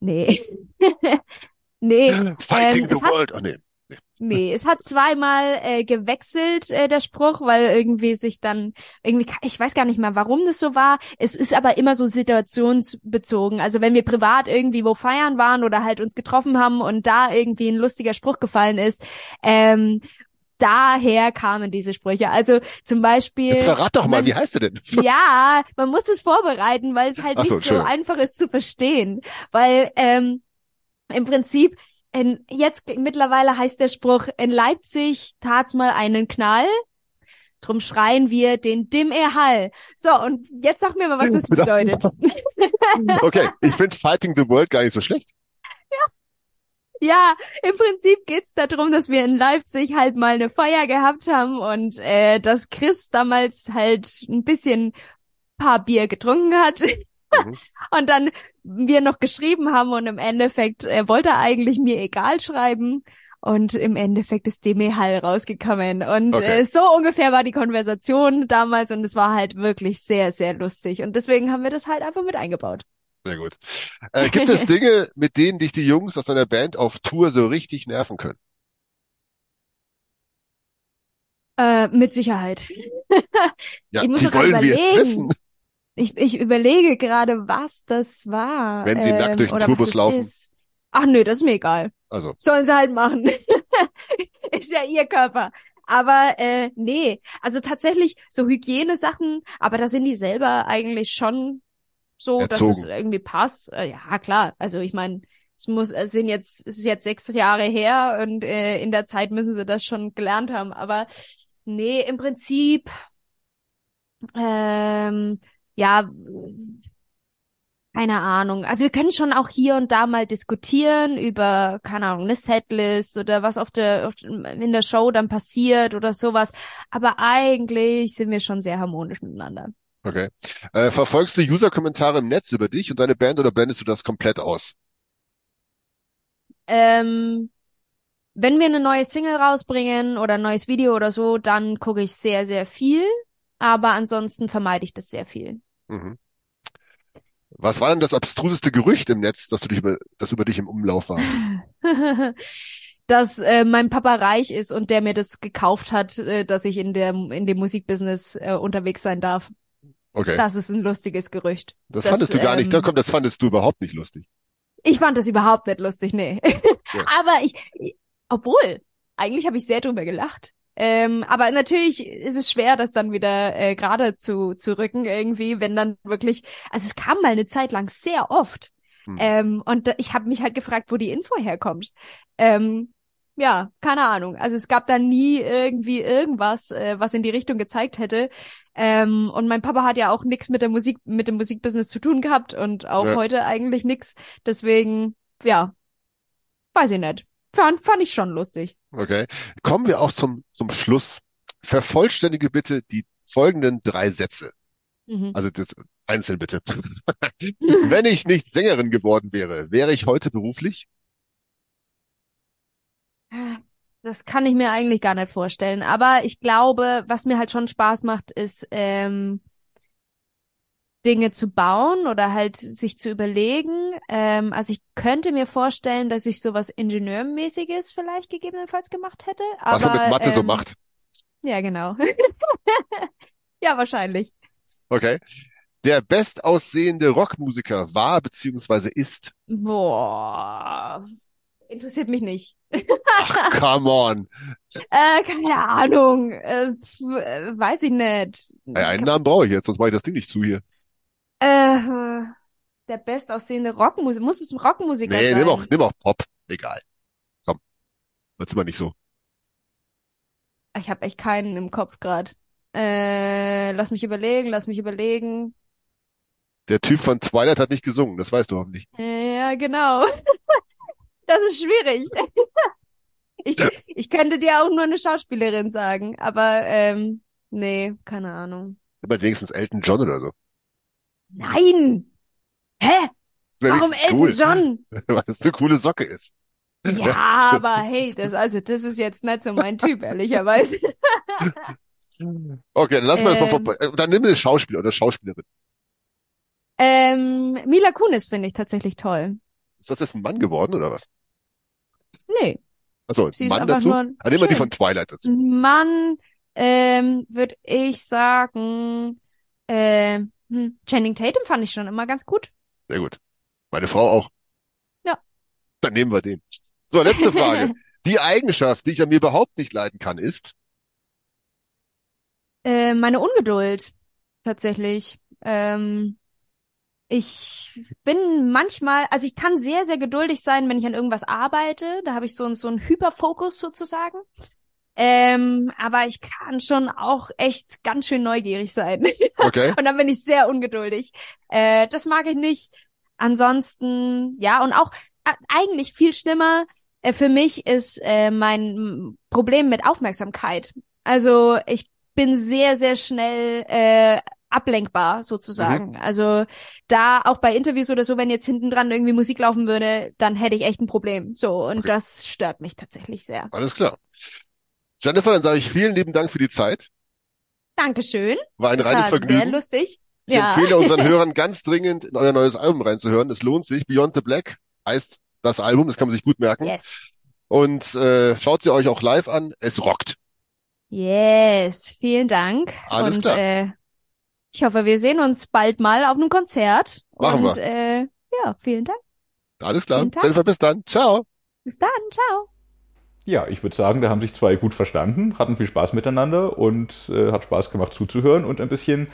Nee. nee, Fighting Ähm, the es hat- world. Oh nee. Nee. Es hat zweimal äh, gewechselt, äh, der Spruch, weil irgendwie sich dann, irgendwie, ich weiß gar nicht mal, warum das so war. Es ist aber immer so situationsbezogen. Also wenn wir privat irgendwie wo feiern waren oder halt uns getroffen haben und da irgendwie ein lustiger Spruch gefallen ist, ähm, daher kamen diese Sprüche. Also zum Beispiel. Jetzt verrat doch mal, wenn- wie heißt er denn? Ja, man muss es vorbereiten, weil es halt so, nicht so einfach ist zu verstehen. Weil ähm, im Prinzip, in, jetzt mittlerweile heißt der Spruch, in Leipzig tat's mal einen Knall, drum schreien wir den Dimm Hall. So, und jetzt sag mir mal, was das bedeutet. Okay, ich finde Fighting the World gar nicht so schlecht. Ja, im Prinzip geht's darum, dass wir in Leipzig halt mal eine Feier gehabt haben und äh, dass Chris damals halt ein bisschen paar Bier getrunken hat Mhm. Und dann wir noch geschrieben haben und im Endeffekt er wollte eigentlich mir egal schreiben. Und im Endeffekt ist Demi Hall rausgekommen. Und Okay. äh, so ungefähr war die Konversation damals und es war halt wirklich sehr, sehr lustig. Und deswegen haben wir das halt einfach mit eingebaut. Sehr gut. Äh, gibt es Dinge, mit denen dich die Jungs aus deiner Band auf Tour so richtig nerven können? Äh, mit Sicherheit. Ja, Ich muss die wollen wir jetzt überlegen. wissen. Ich, ich überlege gerade, was das war. Wenn sie nackt durch den Tourbus laufen. Ist. Ach nö, das ist mir egal. Also, Sollen sie halt machen. ist ja ihr Körper. Aber äh, nee, also tatsächlich so Hygienesachen, aber da sind die selber eigentlich schon so, dass es Erzogen. irgendwie passt. Äh, ja, klar. Also ich meine, es muss, es sind jetzt, es ist jetzt sechs Jahre her und äh, in der Zeit müssen sie das schon gelernt haben. Aber nee, im Prinzip, ähm, ja, keine Ahnung. Also wir können schon auch hier und da mal diskutieren über, keine Ahnung, eine Setlist oder was auf der, auf, in der Show dann passiert oder sowas. Aber eigentlich sind wir schon sehr harmonisch miteinander. okay. Äh, verfolgst du User-Kommentare im Netz über dich und deine Band oder blendest du das komplett aus? Ähm, wenn wir eine neue Single rausbringen oder ein neues Video oder so, dann gucke ich sehr, sehr viel. Aber ansonsten vermeide ich das sehr viel. Mhm. Was war denn das abstruseste Gerücht im Netz, das du dich über, das über dich im Umlauf war? dass äh, mein Papa reich ist und der mir das gekauft hat, äh, dass ich in der in dem Musikbusiness äh, unterwegs sein darf. Okay. Das ist ein lustiges Gerücht. Das das, fandest du gar nicht. Da ähm, kommt, das fandest du überhaupt nicht lustig. Ich fand das überhaupt nicht lustig, nee. Ja. Aber ich, obwohl, eigentlich habe ich sehr drüber gelacht. Ähm, aber natürlich ist es schwer, das dann wieder äh, gerade zu, zu rücken irgendwie, wenn dann wirklich, also es kam mal eine Zeit lang sehr oft. Hm. Ähm, und da- ich habe mich halt gefragt, wo die Info herkommt. Ähm, ja, keine Ahnung. Also es gab da nie irgendwie irgendwas, äh, was in die Richtung gezeigt hätte. Ähm, und mein Papa hat ja auch nichts mit der Musik, mit dem Musikbusiness zu tun gehabt und auch Ja. heute eigentlich nichts. Deswegen, ja, weiß ich nicht. Fand, fand ich schon lustig. Okay. Kommen wir auch zum, zum Schluss. Vervollständige bitte die folgenden drei Sätze. Mhm. Also das einzeln bitte. Wenn ich nicht Sängerin geworden wäre, wäre ich heute beruflich? Das kann ich mir eigentlich gar nicht vorstellen. Aber ich glaube, was mir halt schon Spaß macht, ist ähm, Dinge zu bauen oder halt sich zu überlegen. Ähm, also ich könnte mir vorstellen, dass ich sowas Ingenieurmäßiges vielleicht gegebenenfalls gemacht hätte. Was Aber, man mit Mathe so ähm, macht. Ja, genau. ja, wahrscheinlich. Okay. Der bestaussehende Rockmusiker war beziehungsweise ist. Boah. Interessiert mich nicht. Ach, come on. Äh, keine Ahnung. Äh, äh, weiß ich nicht. Ey, einen Namen brauche ich jetzt, sonst mache ich das Ding nicht zu hier. Äh, der bestaussehende Rockmusiker. Muss es ein Rockmusiker Nee, sein? nimm auch, nimm auch Pop. Egal. Komm. Wird's immer nicht so. Ich habe echt keinen im Kopf gerade. Äh, lass mich überlegen, lass mich überlegen. Der Typ von Twilight hat nicht gesungen, das weißt du hoffentlich. Ja, genau. Das ist schwierig. Ich, ich könnte dir auch nur eine Schauspielerin sagen, aber ähm, nee, keine Ahnung. Halt wenigstens Elton John oder so. Nein! Hä? Warum Elton cool, John? Weil das eine coole Socke ist. Ja, aber hey, das also das ist jetzt nicht so mein Typ, ehrlicherweise. Okay, dann das mal Ähm. vorbei. Äh, Dann nimm eine Schauspieler oder Schauspielerin. Ähm, Mila Kunis finde ich tatsächlich toll. Ist das jetzt ein Mann geworden oder was? Nee, Achso, sie ein Mann dazu? nur Ah, nehmen wir die von Twilight dazu. Mann, ähm, würde ich sagen, äh, hm, Channing Tatum fand ich schon immer ganz gut. Sehr gut. Meine Frau auch. Ja. Dann nehmen wir den. So, letzte Frage. Die Eigenschaft, die ich an mir überhaupt nicht leiden kann, ist, Äh, meine Ungeduld, tatsächlich. Ähm, ich bin manchmal, also ich kann sehr, sehr geduldig sein, wenn ich an irgendwas arbeite. Da habe ich so, einen- so einen Hyperfokus sozusagen. Ähm, aber ich kann schon auch echt ganz schön neugierig sein. okay, Und dann bin ich sehr ungeduldig. Äh, das mag ich nicht. Ansonsten, ja, und auch äh, eigentlich viel schlimmer äh, für mich ist äh, mein Problem mit Aufmerksamkeit. Also ich bin sehr, sehr schnell äh, ablenkbar sozusagen. Also da auch bei Interviews oder so, wenn jetzt hinten dran irgendwie Musik laufen würde, dann hätte ich echt ein Problem. So und Okay. das stört mich tatsächlich sehr. Alles klar. Jennifer, dann sage ich vielen lieben Dank für die Zeit. Dankeschön. War ein Das reines war sehr Vergnügen. lustig. Ich ja. empfehle unseren Hörern ganz dringend in euer neues Album reinzuhören. Es lohnt sich. Beyond the Black heißt das Album, das kann man sich gut merken. Yes. Und äh, schaut sie euch auch live an. Es rockt. Yes. Vielen Dank. Alles und klar. Äh, ich hoffe, wir sehen uns bald mal auf einem Konzert. Machen und wir. äh, ja, vielen Dank. Alles klar. Jennifer, bis dann. Ciao. Bis dann. Ciao. Ja, ich würde sagen, da haben sich zwei gut verstanden, hatten viel Spaß miteinander und äh, hat Spaß gemacht zuzuhören und ein bisschen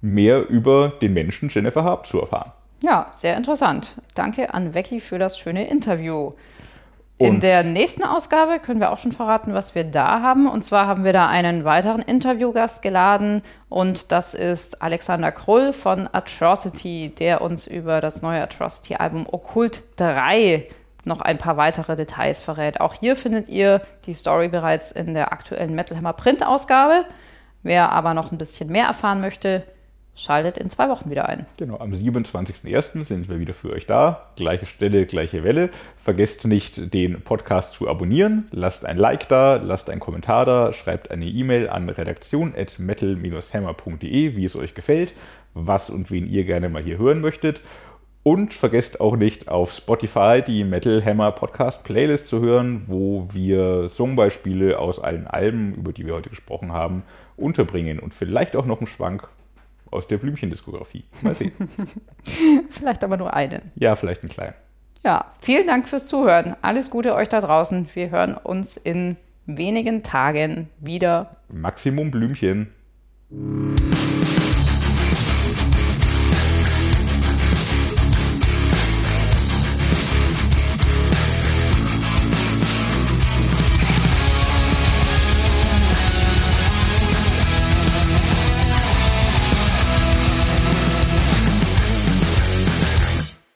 mehr über den Menschen Jennifer Harp zu erfahren. Ja, sehr interessant. Danke an Becky für das schöne Interview. In Und- der nächsten Ausgabe können wir auch schon verraten, was wir da haben. Und zwar haben wir da einen weiteren Interviewgast geladen und das ist Alexander Krull von Atrocity, der uns über das neue Atrocity-Album Okkult 3 noch ein paar weitere Details verrät. Auch hier findet ihr die Story bereits in der aktuellen Metal Hammer Print-Ausgabe. Wer aber noch ein bisschen mehr erfahren möchte, schaltet in zwei Wochen wieder ein. Genau, am 27.01. sind wir wieder für euch da. Gleiche Stelle, gleiche Welle. Vergesst nicht, den Podcast zu abonnieren. Lasst ein Like da, lasst einen Kommentar da, schreibt eine E-Mail an redaktion.metal-hammer.de, wie es euch gefällt, was und wen ihr gerne mal hier hören möchtet. Und vergesst auch nicht, auf Spotify die Metal Hammer Podcast Playlist zu hören, wo wir Songbeispiele aus allen Alben, über die wir heute gesprochen haben, unterbringen und vielleicht auch noch einen Schwank aus der Blümchendiskografie. Mal sehen. Vielleicht aber nur einen. Ja, vielleicht einen kleinen. Ja, vielen Dank fürs Zuhören. Alles Gute euch da draußen. Wir hören uns in wenigen Tagen wieder. Maximum Blümchen.